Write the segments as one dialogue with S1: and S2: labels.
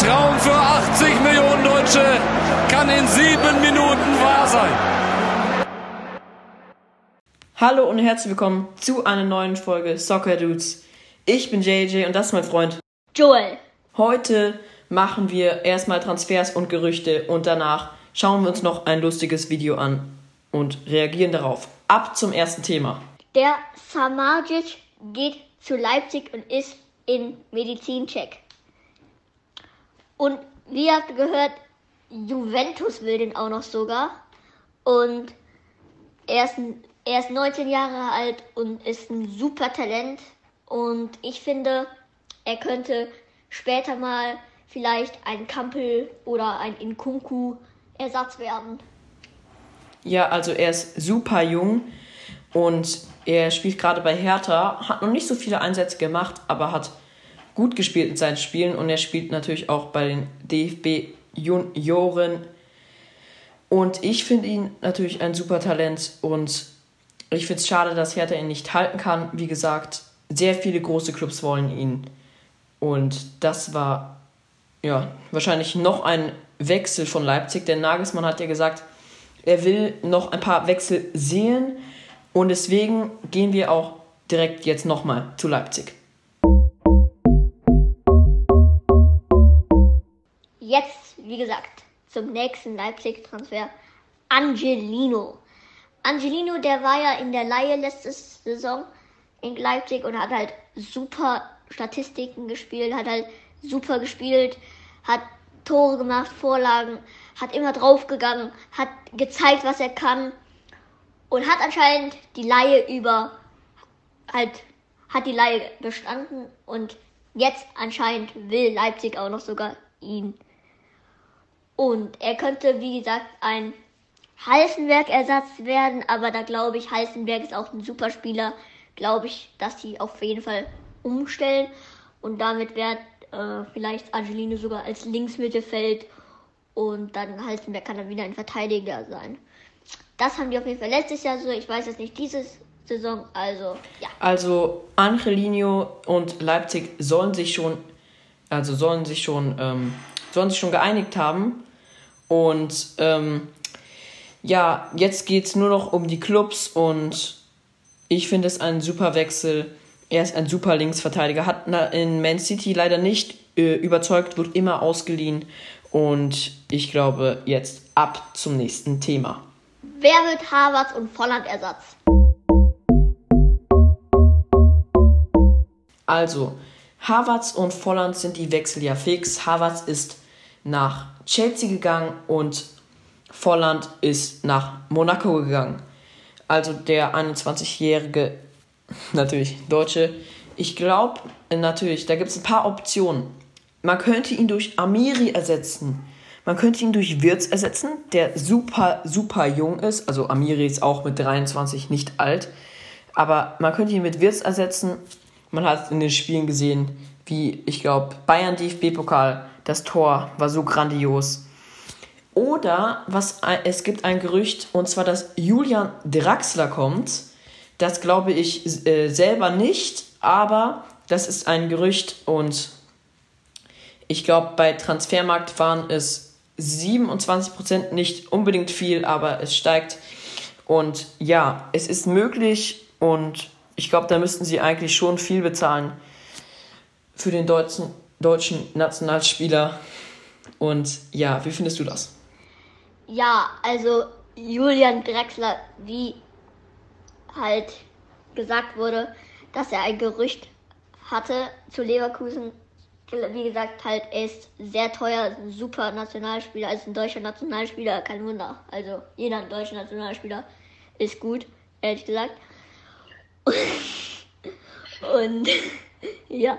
S1: Traum für 80 Millionen Deutsche kann in sieben Minuten wahr sein.
S2: Hallo und herzlich willkommen zu einer neuen Folge Soccer Dudes. Ich bin JJ und das ist mein Freund
S3: Joel.
S2: Heute machen wir erstmal Transfers und Gerüchte und danach schauen wir uns noch ein lustiges Video an und reagieren darauf. Ab zum ersten Thema.
S3: Der Samajic geht zu Leipzig und ist in Medizincheck. Und wie ihr habt gehört, Juventus will den auch noch sogar. Und er ist, er ist 19 Jahre alt und ist ein super Talent. Und ich finde, er könnte später mal vielleicht ein Kampel oder ein Inkunku Ersatz werden.
S2: Ja, also er ist super jung und er spielt gerade bei Hertha, hat noch nicht so viele Einsätze gemacht, aber hat gut gespielt in seinen Spielen und er spielt natürlich auch bei den DFB Junioren. Und ich finde ihn natürlich ein super Talent und ich finde es schade, dass Hertha ihn nicht halten kann. Wie gesagt, sehr viele große Clubs wollen ihn. Und das war ja wahrscheinlich noch ein Wechsel von Leipzig, denn Nagelsmann hat ja gesagt, er will noch ein paar Wechsel sehen und deswegen gehen wir auch direkt jetzt nochmal zu Leipzig.
S3: Jetzt, wie gesagt, zum nächsten Leipzig-Transfer. Angelino. Angelino, der war ja in der Laie letzte Saison in Leipzig und hat halt super Statistiken gespielt, hat halt super gespielt, hat Tore gemacht, Vorlagen, hat immer draufgegangen, hat gezeigt, was er kann und hat anscheinend die Laie über halt hat die Laie bestanden und jetzt anscheinend will Leipzig auch noch sogar ihn. Und er könnte, wie gesagt, ein Halstenberg-Ersatz werden, aber da glaube ich, Halstenberg ist auch ein super Spieler. Glaube ich, dass die auf jeden Fall umstellen und damit wird äh, vielleicht Angelino sogar als Linksmittelfeld und dann Halstenberg kann dann wieder ein Verteidiger sein. Das haben die auf jeden Fall letztes Jahr so. Ich weiß jetzt nicht dieses Saison, also ja.
S2: Also Angelino und Leipzig sollen sich schon, also sollen sich schon, ähm, sollen sich schon geeinigt haben. Und ähm, ja, jetzt geht es nur noch um die Clubs und ich finde es ein super Wechsel. Er ist ein super Linksverteidiger, hat in Man City leider nicht äh, überzeugt, wird immer ausgeliehen. Und ich glaube, jetzt ab zum nächsten Thema.
S3: Wer wird Harvards und Volland Ersatz?
S2: Also, Harvards und Volland sind die Wechsel ja fix. Harvards ist nach Chelsea gegangen und Volland ist nach Monaco gegangen. Also der 21-jährige, natürlich Deutsche. Ich glaube, natürlich, da gibt es ein paar Optionen. Man könnte ihn durch Amiri ersetzen. Man könnte ihn durch Wirtz ersetzen, der super, super jung ist. Also Amiri ist auch mit 23 nicht alt. Aber man könnte ihn mit Wirtz ersetzen. Man hat in den Spielen gesehen, wie, ich glaube, Bayern DFB-Pokal, das Tor war so grandios. Oder was es gibt ein Gerücht, und zwar, dass Julian Draxler kommt. Das glaube ich äh, selber nicht, aber das ist ein Gerücht und ich glaube, bei Transfermarkt waren es 27%, nicht unbedingt viel, aber es steigt. Und ja, es ist möglich und ich glaube, da müssten sie eigentlich schon viel bezahlen für den deutschen, deutschen Nationalspieler. Und ja, wie findest du das?
S3: Ja, also Julian Drexler, wie halt gesagt wurde, dass er ein Gerücht hatte zu Leverkusen. Wie gesagt, halt, er ist sehr teuer, ist ein super Nationalspieler, also ein deutscher Nationalspieler, kein Wunder. Also jeder deutsche Nationalspieler ist gut, ehrlich gesagt. Und ja,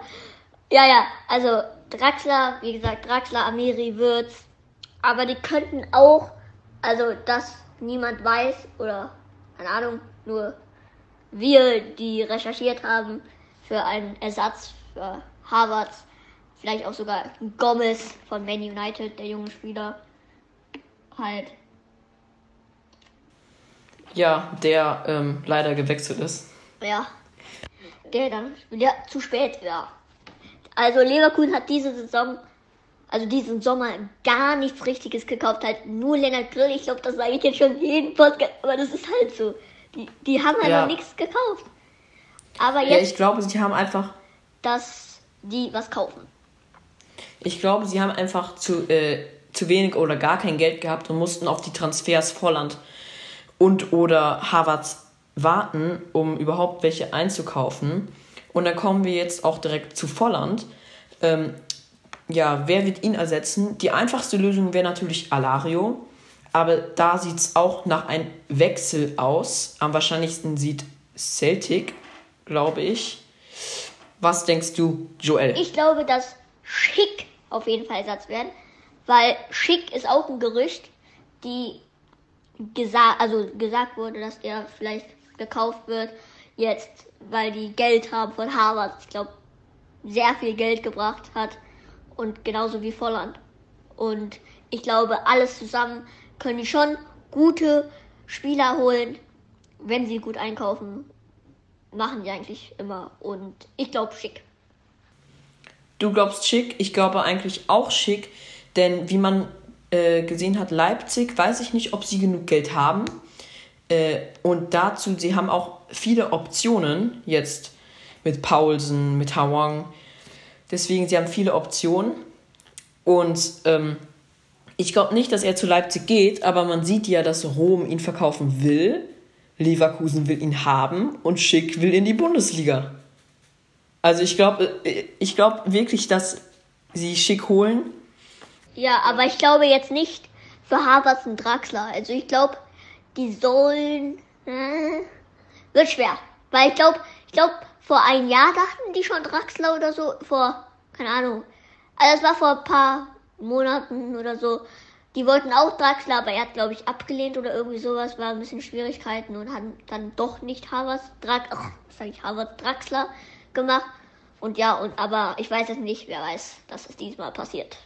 S3: ja, ja, also Draxler, wie gesagt, Draxler, Amiri, Würz, aber die könnten auch also, dass niemand weiß oder, keine Ahnung, nur wir, die recherchiert haben für einen Ersatz für Harvard, vielleicht auch sogar Gomez von Man United, der junge Spieler, halt.
S2: Ja, der ähm, leider gewechselt ist.
S3: Ja, der dann wieder zu spät war. Also Leverkusen hat diese Saison also diesen Sommer gar nichts Richtiges gekauft hat. Nur Lennart Grill. Ich glaube, das sage ich jetzt schon jeden Podcast, aber das ist halt so. Die, die haben halt
S2: Ja.
S3: noch nichts gekauft. Aber
S2: Ja,
S3: jetzt,
S2: ich glaube, sie haben einfach,
S3: dass die was kaufen.
S2: ich glaube, sie haben einfach zu, äh, zu wenig oder gar kein Geld gehabt und mussten auf die Transfers Volland und oder Havertz warten, um überhaupt welche einzukaufen. Und dann kommen wir jetzt auch direkt zu Volland. Ähm, ja, wer wird ihn ersetzen? Die einfachste Lösung wäre natürlich Alario. Aber da sieht es auch nach einem Wechsel aus. Am wahrscheinlichsten sieht Celtic, glaube ich. Was denkst du, Joel?
S3: Ich glaube, dass Schick auf jeden Fall Ersatz werden, weil Schick ist auch ein Gerücht, die gesagt, also gesagt wurde, dass der vielleicht gekauft wird jetzt, weil die Geld haben von Harvard. Ich glaube, sehr viel Geld gebracht hat und genauso wie Volland. Und ich glaube, alles zusammen können die schon gute Spieler holen, wenn sie gut einkaufen. Machen die eigentlich immer. Und ich glaube, schick.
S2: Du glaubst schick, ich glaube eigentlich auch schick, denn wie man äh, gesehen hat, Leipzig, weiß ich nicht, ob sie genug Geld haben. Äh, und dazu, sie haben auch viele Optionen jetzt mit Paulsen, mit Hawang. Deswegen, sie haben viele Optionen. Und ähm, ich glaube nicht, dass er zu Leipzig geht, aber man sieht ja, dass Rom ihn verkaufen will. Leverkusen will ihn haben und Schick will in die Bundesliga. Also ich glaube, ich glaube wirklich, dass sie Schick holen.
S3: Ja, aber ich glaube jetzt nicht für Havertz und Draxler. Also ich glaube, die sollen. Äh, wird schwer. Weil ich glaube, ich glaube, vor einem Jahr dachten die schon Draxler oder so. Vor, keine Ahnung. Also es war vor ein paar Monaten oder so. Die wollten auch Draxler, aber er hat, glaube ich, abgelehnt oder irgendwie sowas. War ein bisschen Schwierigkeiten und haben dann doch nicht Havertz, Drax, ach, sag ich, Havertz, Draxler gemacht. Und ja, und aber ich weiß es nicht, wer weiß, dass es diesmal passiert.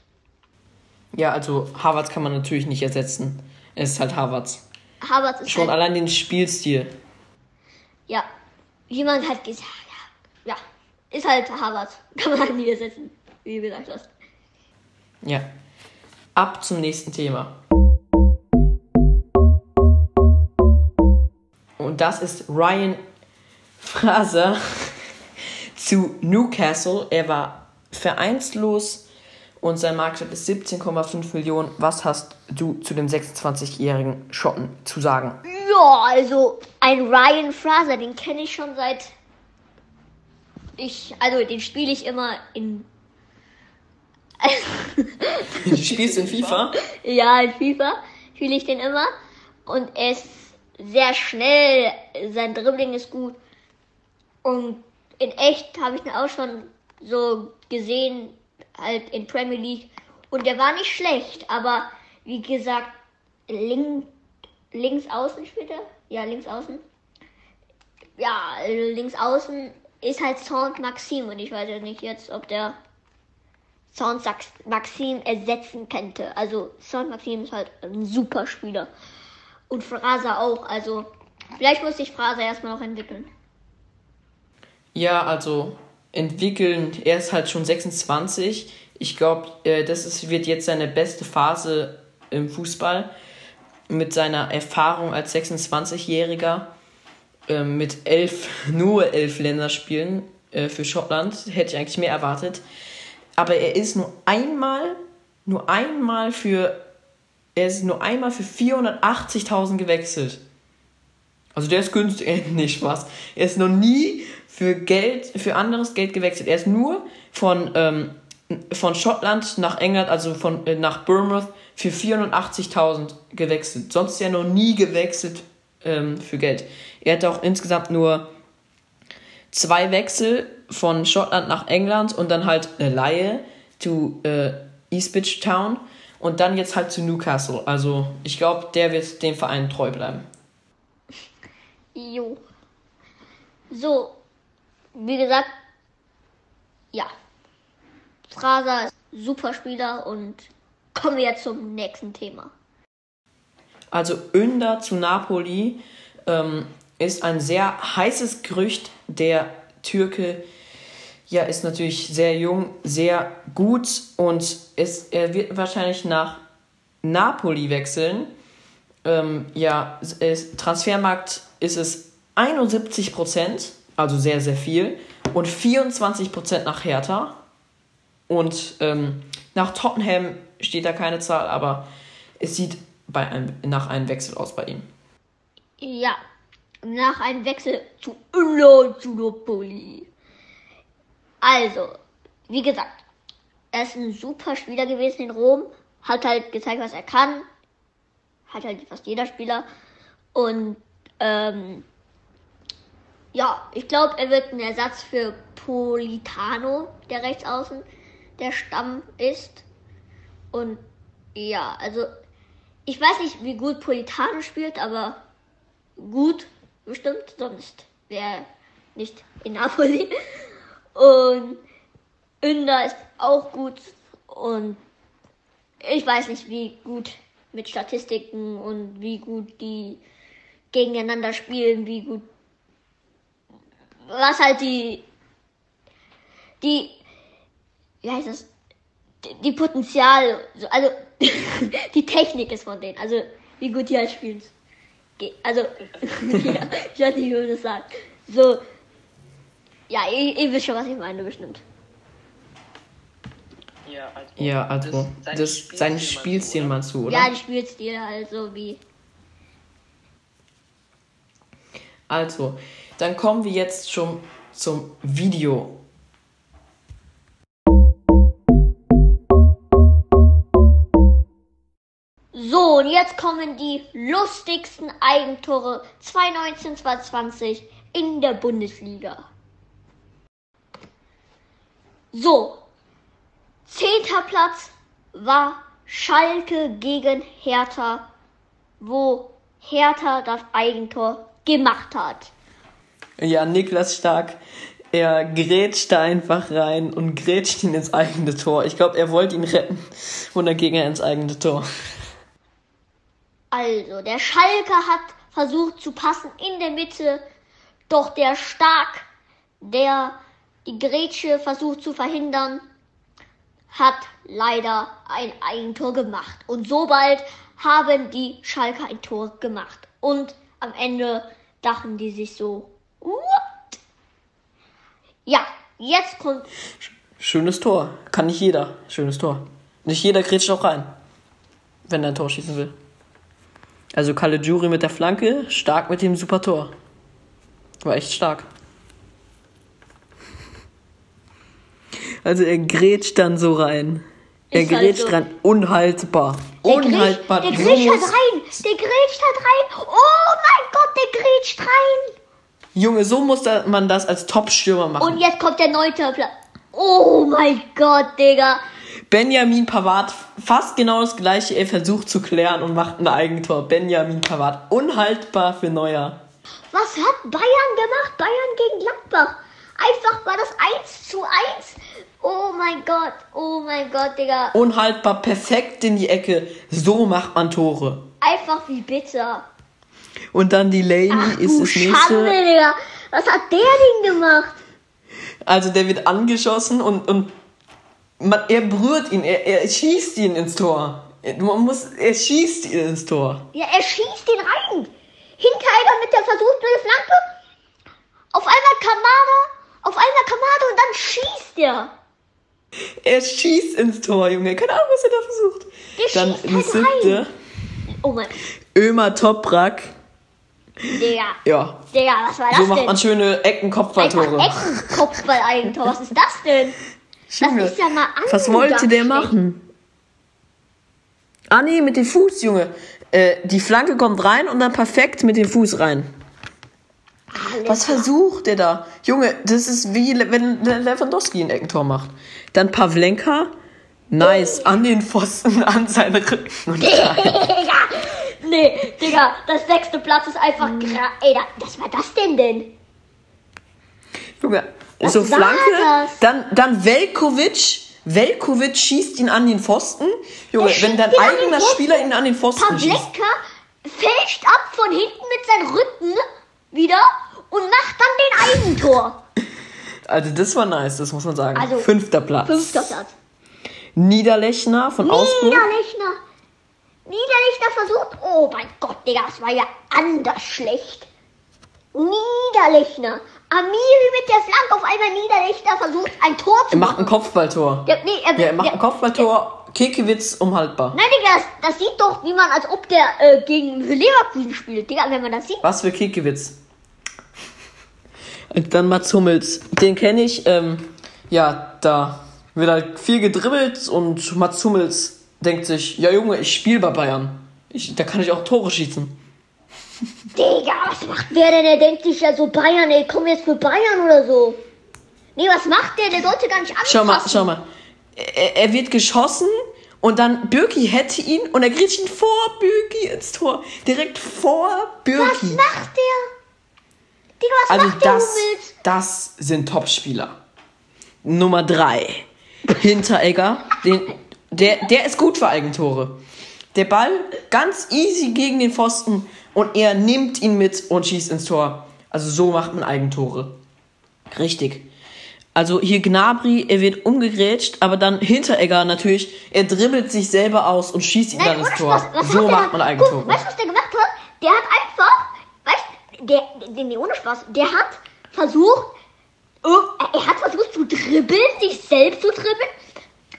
S2: Ja, also Harvards kann man natürlich nicht ersetzen. Es ist halt Harvards.
S3: Havertz ist
S2: Schon
S3: halt,
S2: allein den Spielstil.
S3: Ja, jemand hat gesagt, ja, ist halt Havertz. Kann man halt nie ersetzen, wie du gesagt hast.
S2: Ja. Ab zum nächsten Thema. Und das ist Ryan Fraser zu Newcastle. Er war vereinslos und sein Marktwert ist 17,5 Millionen. Was hast du zu dem 26-jährigen Schotten zu sagen?
S3: Ja, also ein Ryan Fraser, den kenne ich schon seit ich, also den spiele ich immer in
S2: Du spielst in FIFA?
S3: Ja, in FIFA spiele ich den immer. Und er ist sehr schnell. Sein Dribbling ist gut. Und in echt habe ich ihn auch schon so gesehen, halt in Premier League. Und der war nicht schlecht, aber wie gesagt, link, links außen spielt er. Ja, links außen. Ja, links außen ist halt Sound Maxim und ich weiß ja nicht jetzt, ob der Sound Maxim ersetzen könnte. Also Sound Maxim ist halt ein super Spieler. Und Fraser auch. Also vielleicht muss sich Fraser erstmal noch entwickeln.
S2: Ja, also entwickeln. Er ist halt schon 26. Ich glaube, äh, das ist, wird jetzt seine beste Phase im Fußball. Mit seiner Erfahrung als 26-Jähriger. Ähm, mit elf, nur elf Länderspielen äh, für Schottland. Hätte ich eigentlich mehr erwartet. Aber er ist nur einmal, nur einmal für, er ist nur einmal für 480.000 gewechselt. Also der ist günstig, äh, nicht Spaß. Er ist noch nie für Geld, für anderes Geld gewechselt. Er ist nur von, ähm, von Schottland nach England, also von, äh, nach Bournemouth für 480.000 gewechselt. Sonst ist er noch nie gewechselt ähm, für Geld. Er hatte auch insgesamt nur zwei Wechsel von Schottland nach England und dann halt eine Laie zu äh, Eastbridge Town und dann jetzt halt zu Newcastle. Also ich glaube, der wird dem Verein treu bleiben.
S3: Jo. So, wie gesagt, ja. Fraser ist ein super Spieler und kommen wir jetzt zum nächsten Thema.
S2: Also Önder zu Napoli ähm, ist ein sehr heißes Gerücht. Der Türke ja, ist natürlich sehr jung, sehr gut und ist, er wird wahrscheinlich nach Napoli wechseln. Ähm, ja, ist, Transfermarkt ist es 71 Prozent, also sehr, sehr viel, und 24 Prozent nach Hertha. Und ähm, nach Tottenham steht da keine Zahl, aber es sieht bei einem, nach einem Wechsel aus bei ihm.
S3: Ja, nach einem Wechsel zu Napoli. Also, wie gesagt, er ist ein super Spieler gewesen in Rom, hat halt gezeigt, was er kann. Hat halt fast jeder Spieler. Und ähm, ja, ich glaube, er wird ein Ersatz für Politano, der Rechtsaußen, der Stamm ist. Und ja, also ich weiß nicht, wie gut Politano spielt, aber gut bestimmt, sonst wäre nicht in Napoli. Und Inder ist auch gut und ich weiß nicht, wie gut mit Statistiken und wie gut die gegeneinander spielen, wie gut was halt die die wie heißt das? Die Potenzial also die Technik ist von denen. Also wie gut die halt spielen. Also ja, ich weiß nicht wie man das sagt. So ja ihr, ihr wisst schon was ich meine bestimmt.
S1: Ja, also,
S2: Ja, also, das, das sein Spielstil meinst du, oder?
S3: ja die Spielstil also wie.
S2: Also, dann kommen wir jetzt schon zum Video.
S3: So, und jetzt kommen die lustigsten Eigentore 2019, 2020 in der Bundesliga. So, zehnter Platz war Schalke gegen Hertha, wo Hertha das Eigentor gemacht hat.
S2: Ja, Niklas Stark, er grätscht da einfach rein und grätscht ihn ins eigene Tor. Ich glaube, er wollte ihn retten und dann ging er ins eigene Tor.
S3: Also, der Schalke hat versucht zu passen in der Mitte, doch der Stark, der die Grätsche versucht zu verhindern, hat leider ein Eigentor gemacht. Und so bald haben die Schalker ein Tor gemacht. Und am Ende dachten die sich so, what? Ja, jetzt kommt
S2: Schönes Tor. Kann nicht jeder. Schönes Tor. Nicht jeder grätscht auch rein, wenn er ein Tor schießen will. Also Kalle Jury mit der Flanke, stark mit dem super Tor. War echt stark. Also er grätscht dann so rein. Er
S3: Ist halt
S2: grätscht
S3: so.
S2: rein. Unhaltbar.
S3: Der
S2: Unhaltbar.
S3: Der grätscht halt rein. Der grätscht halt rein. Oh mein Gott, der grätscht rein.
S2: Junge, so muss man das als Top-Stürmer machen.
S3: Und jetzt kommt der neunte Platz. Oh mein Gott, Digga.
S2: Benjamin Pavard, fast genau das gleiche. Er versucht zu klären und macht ein Eigentor. Benjamin Pavard, unhaltbar für Neuer.
S3: Was hat Bayern gemacht? Bayern gegen Gladbach. Einfach war das 1 zu 1. Oh mein Gott, oh mein Gott, Digga.
S2: Unhaltbar, perfekt in die Ecke. So macht man Tore.
S3: Einfach wie bitter.
S2: Und dann die Lady
S3: Ach
S2: ist das
S3: Schande,
S2: nächste.
S3: Digga. Was hat der Ding gemacht?
S2: Also der wird angeschossen und, und man, er berührt ihn, er, er schießt ihn ins Tor. Man muss, er schießt ihn ins Tor.
S3: Ja, er schießt ihn rein. Hinteregger mit der versuchten Flanke. Auf einmal Kamada. Auf einmal Kamada und dann schießt er.
S2: Er schießt ins Tor, Junge. Keine Ahnung, was er da versucht.
S3: Der
S2: Dann
S3: schießt halt
S2: siebte.
S3: rein. Oh mein
S2: Ömer Toprak.
S3: Digga.
S2: Ja,
S3: Digga, was war das
S2: so macht
S3: denn?
S2: man schöne Ecken-Kopfballtore.
S3: Eckenkopfball-Eigentor. Was ist das denn?
S2: Junge,
S3: ist ja mal
S2: was wollte der machen? Ah nee, mit dem Fuß, Junge. Äh, die Flanke kommt rein und dann perfekt mit dem Fuß rein. Was versucht der da? Junge, das ist wie Le- wenn Le- Lewandowski ein Eckentor macht. Dann Pavlenka. Nice, an den Pfosten, an seinen Rücken. Und rein.
S3: Nee, Digga, das sechste Platz ist einfach
S2: Mhm.
S3: gra Ey, da, was war das denn denn?
S2: Junge,
S3: Was
S2: so Flanke. Dann, dann Velkovic. Velkovic schießt ihn an den Pfosten. Junge, wenn
S3: schießt
S2: dein eigener. Spieler ihn an den Pfosten schießt.
S3: Pavlenka fälscht ab von hinten mit seinem Rücken wieder und macht dann den Eigentor.
S2: Also das war nice, das muss man sagen.
S3: Also,
S2: Fünfter Platz.
S3: Fünfter Platz.
S2: Niederlechner von Augsburg.
S3: Niederlechner. Niederlechner versucht. Oh mein Gott, Digga, das war ja anders schlecht. Niederlechner. Amiri mit der Flanke auf einmal Niederlechner versucht ein Tor zu
S2: Er macht ein
S3: machen.
S2: Kopfballtor.
S3: Der, nee, er,
S2: Ja, er macht
S3: der,
S2: ein Kopfballtor. Kekewitz unhaltbar.
S3: Nein, Digga, das, das sieht doch, wie man, als ob der äh, gegen Leverkusen spielt. Digga, wenn man das sieht.
S2: Was für Kekewitz. Und dann Mats Hummels. Den kenne ich. Ähm, ja, da wird halt viel gedribbelt und Mats Hummels denkt sich, ja Junge, ich spiele bei Bayern. Ich, da kann ich auch Tore schießen.
S3: Digga, was macht der denn? Der denkt sich ja so Bayern, ey, komm jetzt für Bayern oder so. Nee, was macht der? Der sollte gar nicht anfassen.
S2: Schau mal, schau mal. Er, er wird geschossen und dann Birki hätte ihn und er kriegt ihn vor Birki ins Tor. Direkt vor
S3: Was
S2: Birki.
S3: macht der? Digga, was
S2: Also
S3: macht der
S2: das,
S3: Hummels?
S2: das sind Topspieler. Nummer drei. Hinteregger. Den, der, der ist gut für Eigentore. Der Ball ganz easy gegen den Pfosten und er nimmt ihn mit und schießt ins Tor. Also so macht man Eigentore. Richtig. Also hier Gnabry, er wird umgegrätscht, aber dann Hinteregger natürlich, er dribbelt sich selber aus und schießt ihn dann
S3: ohne
S2: ins Tor.
S3: Spaß. Was
S2: So macht
S3: dann-
S2: man Eigentore.
S3: Guck, weißt du, was der gemacht hat? Der hat einfach, weißt der, der, nee, ohne Spaß, der hat versucht, irg- er hat versucht zu dribbeln, sich selbst zu dribbeln,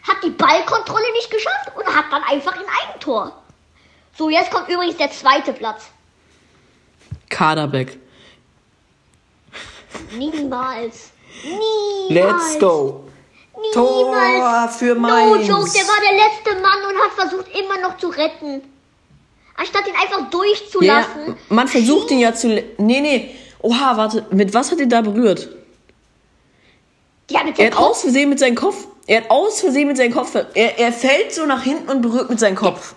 S3: hat die Ballkontrolle nicht geschafft und hat dann einfach ein Eigentor. So, jetzt kommt übrigens der zweite Platz.
S2: Kaderbeck.
S3: Niemals. Niemals.
S2: Let's go.
S3: Niemals.
S2: Tor für
S3: No
S2: Mainz.
S3: joke, der war der letzte Mann und hat versucht immer noch zu retten. Anstatt ihn einfach
S2: Ja,
S3: durchzulassen.
S2: man versucht ihn ja zu. Nee, nee. Oha, warte. Mit was hat er da berührt?
S3: Ja, mit
S2: Er hat
S3: Kopf.
S2: aus Versehen mit seinem Kopf. Er hat aus Versehen mit seinem Kopf. Er, er fällt so nach hinten und berührt mit seinem Kopf.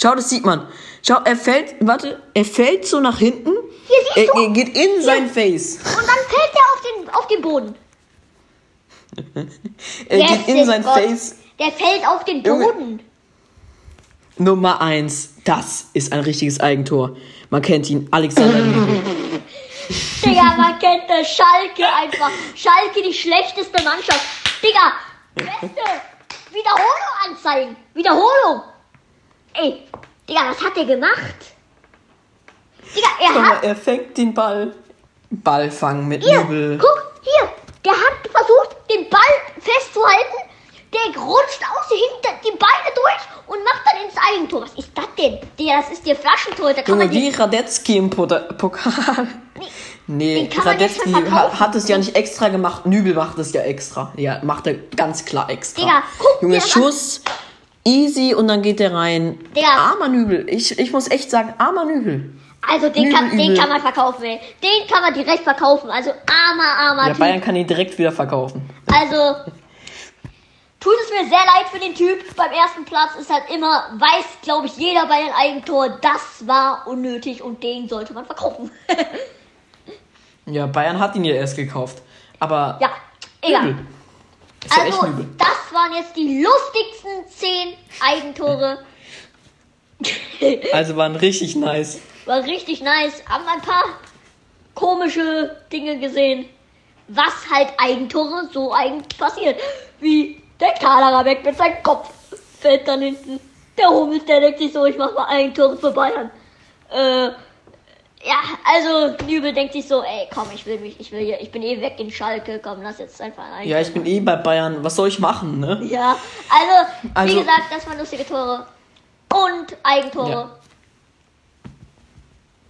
S2: Schau, das sieht man. Schau, er fällt. Warte, er fällt so nach hinten.
S3: Hier siehst
S2: Er,
S3: du.
S2: er geht in sein Face.
S3: Und dann fällt er auf den, auf den Boden.
S2: Er
S3: Yes,
S2: geht in sein
S3: Gott.
S2: Face.
S3: Der fällt auf den. Boden.
S2: Nummer eins. Das ist ein richtiges Eigentor. Man kennt ihn. Alexander.
S3: Digga, man kennt das Schalke einfach. Schalke, die schlechteste Mannschaft. Digga, beste. Wiederholung anzeigen. Wiederholung. Ey, Digga, was hat der gemacht? Digga, er
S2: Guck mal,
S3: hat.
S2: er fängt den Ball. Ball fangen mit
S3: Hier,
S2: Nübel.
S3: guck, hier. Der hat versucht, den Ball festzuhalten. Der rutscht aus hinter die Beine durch und macht dann ins Eigentor. Was ist das denn? Digga, das ist der Flaschentor. Da kann
S2: Junge,
S3: man die,
S2: wie Radetzky im Pota- Pokal. Nee,
S3: den jetzt
S2: Radetzky hat es ja nicht extra gemacht. Nübel macht es ja extra. Ja, macht er ganz klar extra.
S3: Digga, guck
S2: Junge. Schuss, easy und dann geht der rein.
S3: Digga.
S2: Armer Nübel. Ich, ich muss echt sagen, armer Nübel.
S3: Also den kann,
S2: Übel,
S3: den kann man verkaufen, ey. Den kann man direkt verkaufen. Also armer, armer
S2: Ja,
S3: Typ.
S2: Bayern kann ihn direkt wieder verkaufen.
S3: Also tut es mir sehr leid für den Typ. Beim ersten Platz ist halt immer, weiß, glaube ich, jeder bei ein Eigentor, das war unnötig und den sollte man verkaufen.
S2: Ja, Bayern hat ihn ja erst gekauft. Aber
S3: ja, egal.
S2: Nübel. Ist ja echt
S3: Also,
S2: Nübel.
S3: das waren jetzt die lustigsten 10 Eigentore.
S2: Also waren richtig nice.
S3: War richtig nice. Haben ein paar komische Dinge gesehen. Was halt Eigentore so eigentlich passiert. Wie der Kaderer weg mit seinem Kopf. Fällt dann hinten. Der Hummels, der denkt sich so, ich mach mal Eigentore für Bayern. Äh, ja, also Nübel denkt sich so, ey, komm, ich will mich, ich will hier, ich bin eh weg in Schalke, komm, lass jetzt einfach ein.
S2: Ja, ich bin eh bei Bayern. Was soll ich machen, ne?
S3: Ja, also, wie
S2: Also-
S3: gesagt, das waren lustige Tore. Und Eigentore.
S2: Ja.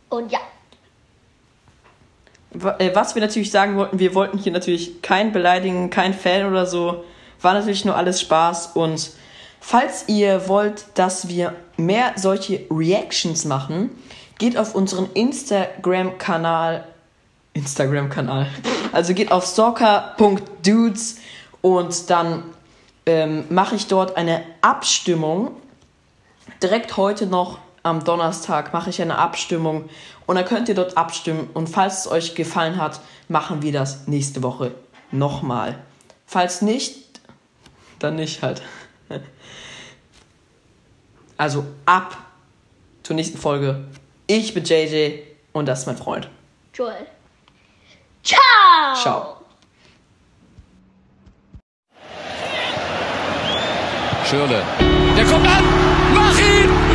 S3: Und ja.
S2: Äh, Was wir natürlich sagen wollten, wir wollten hier natürlich keinen beleidigen, kein Fan oder so. War natürlich nur alles Spaß. Und falls ihr wollt, dass wir mehr solche Reactions machen, geht auf unseren Instagram-Kanal. Instagram-Kanal. Also geht auf stalker.dudes und dann ähm, mache ich dort eine Abstimmung direkt heute noch am Donnerstag mache ich eine Abstimmung und dann könnt ihr dort abstimmen und falls es euch gefallen hat, machen wir das nächste Woche nochmal. Falls nicht, dann nicht halt. Also ab zur nächsten Folge. Ich bin JJ und das ist mein Freund.
S3: Joel. Ciao!
S2: Ciao.
S1: Schürle. Der kommt an! Mach ihn!